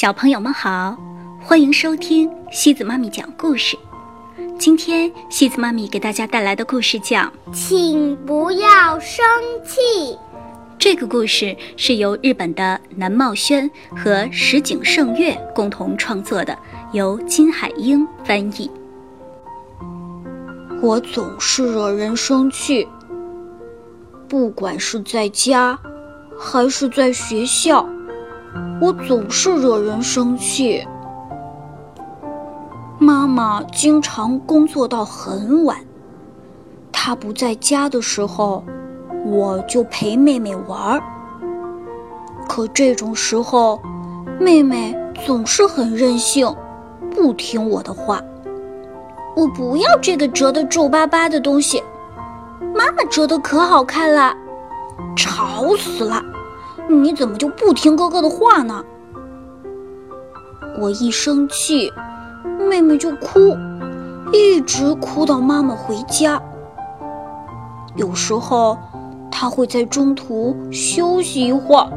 小朋友们好，欢迎收听西子妈咪讲故事。今天西子妈咪给大家带来的故事叫《请不要生气》。这个故事是由日本的南茂轩和石井胜月共同创作的，由金海英翻译。我总是惹人生气，不管是在家，还是在学校。我总是惹人生气。妈妈经常工作到很晚，她不在家的时候，我就陪妹妹玩儿。可这种时候，妹妹总是很任性，不听我的话。我不要这个折得皱巴巴的东西，妈妈折的可好看了，吵死了！你怎么就不听哥哥的话呢？我一生气，妹妹就哭，一直哭到妈妈回家。有时候，她会在中途休息一会儿，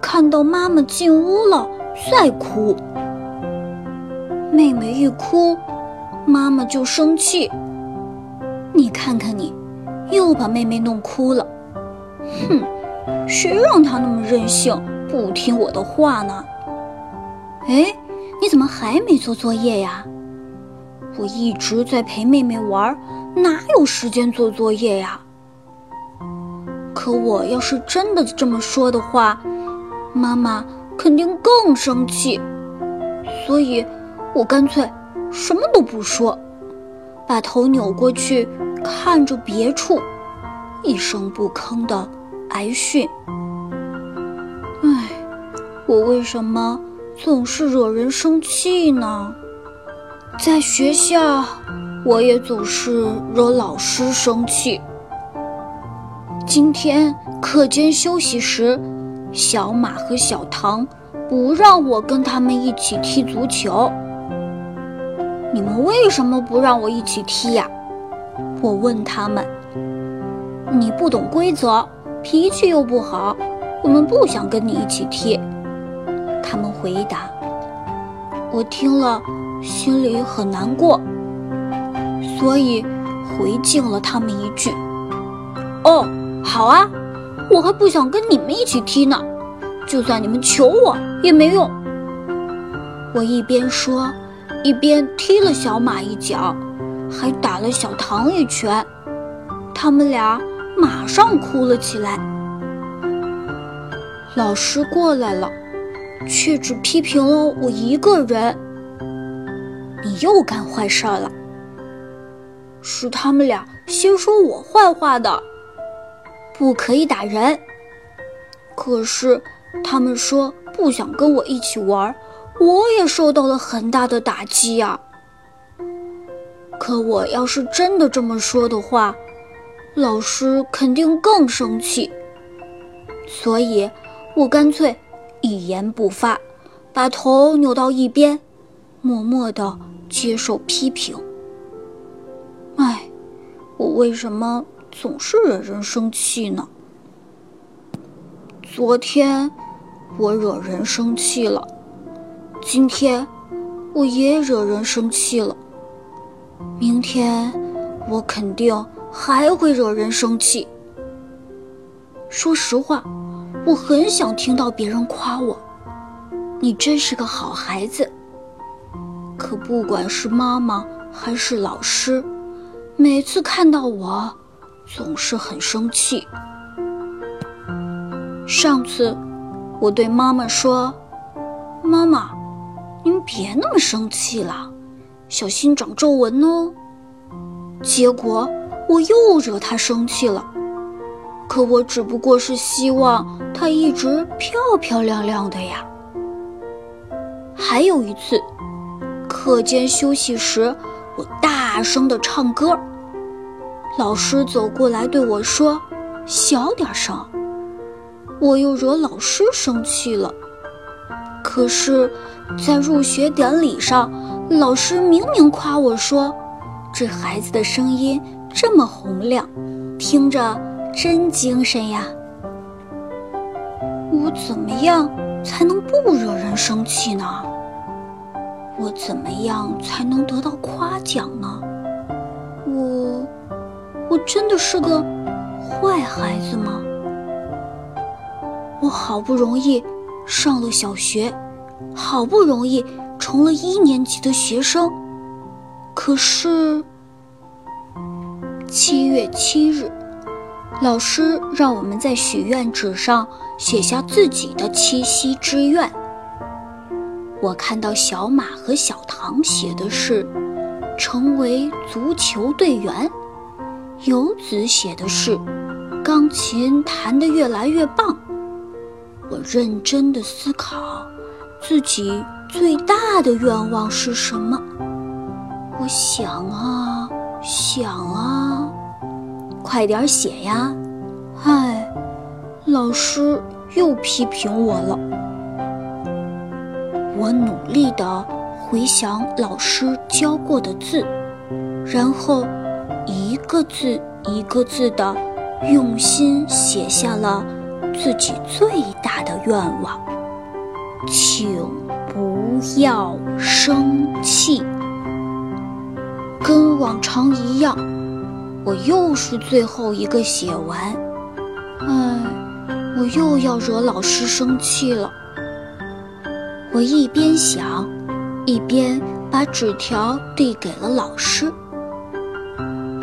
看到妈妈进屋了再哭。妹妹一哭，妈妈就生气。你看看你，又把妹妹弄哭了，哼！谁让他那么任性，不听我的话呢？哎，你怎么还没做作业呀？我一直在陪妹妹玩，哪有时间做作业呀？可我要是真的这么说的话，妈妈肯定更生气。所以，我干脆什么都不说，把头扭过去看着别处，一声不吭的。挨训，唉，我为什么总是惹人生气呢？在学校，我也总是惹老师生气。今天课间休息时，小马和小唐不让我跟他们一起踢足球。你们为什么不让我一起踢呀？我问他们。你不懂规则。脾气又不好，我们不想跟你一起踢。他们回答。我听了，心里很难过，所以回敬了他们一句：“哦，好啊，我还不想跟你们一起踢呢，就算你们求我也没用。”我一边说，一边踢了小马一脚，还打了小唐一拳。他们俩。马上哭了起来。老师过来了，却只批评了我一个人。你又干坏事了。是他们俩先说我坏话的，不可以打人。可是他们说不想跟我一起玩，我也受到了很大的打击呀。可我要是真的这么说的话，老师肯定更生气，所以我干脆一言不发，把头扭到一边，默默地接受批评。唉，我为什么总是惹人生气呢？昨天我惹人生气了，今天我也惹人生气了，明天我肯定。还会惹人生气。说实话，我很想听到别人夸我，你真是个好孩子。可不管是妈妈还是老师，每次看到我，总是很生气。上次，我对妈妈说：“妈妈，您别那么生气了，小心长皱纹哦。”结果。我又惹他生气了，可我只不过是希望他一直漂漂亮亮的呀。还有一次，课间休息时，我大声的唱歌，老师走过来对我说：“小点声。”我又惹老师生气了。可是，在入学典礼上，老师明明夸我说：“这孩子的声音。”这么洪亮，听着真精神呀！我怎么样才能不惹人生气呢？我怎么样才能得到夸奖呢？我，我真的是个坏孩子吗？我好不容易上了小学，好不容易成了一年级的学生，可是七月七日，老师让我们在许愿纸上写下自己的七夕之愿。我看到小马和小唐写的是成为足球队员，游子写的是钢琴弹得越来越棒。我认真的思考，自己最大的愿望是什么？我想啊想啊，快点写呀！唉，老师又批评我了。我努力地回想老师教过的字，然后一个字一个字地用心写下了。自己最大的愿望，请不要生气。跟往常一样，我又是最后一个写完。唉，我又要惹老师生气了。我一边想，一边把纸条递给了老师。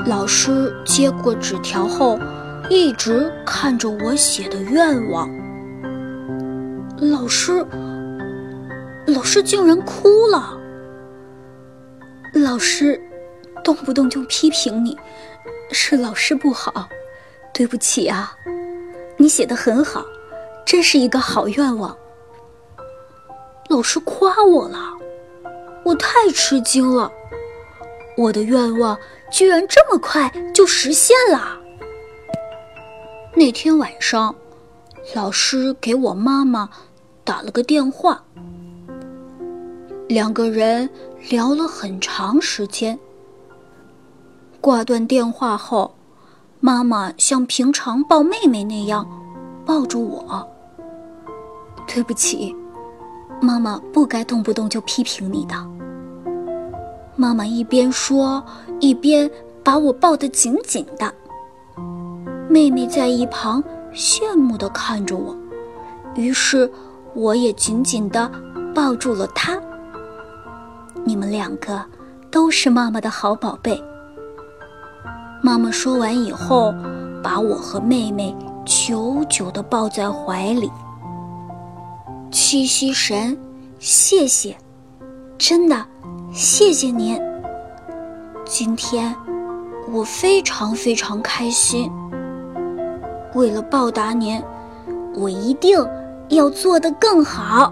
老师接过纸条后。一直看着我写的愿望，老师，老师竟然哭了。老师动不动就批评你，是老师不好，对不起啊。你写的很好，真是一个好愿望。老师夸我了，我太吃惊了，我的愿望居然这么快就实现了。那天晚上，老师给我妈妈打了个电话，两个人聊了很长时间。挂断电话后，妈妈像平常抱妹妹那样抱住我。对不起，妈妈不该动不动就批评你的。妈妈一边说，一边把我抱得紧紧的。妹妹在一旁羡慕地看着我，于是我也紧紧地抱住了她。你们两个都是妈妈的好宝贝。妈妈说完以后，把我和妹妹久久地抱在怀里。七夕神，谢谢，真的谢谢您。今天我非常非常开心。为了报答您，我一定要做得更好。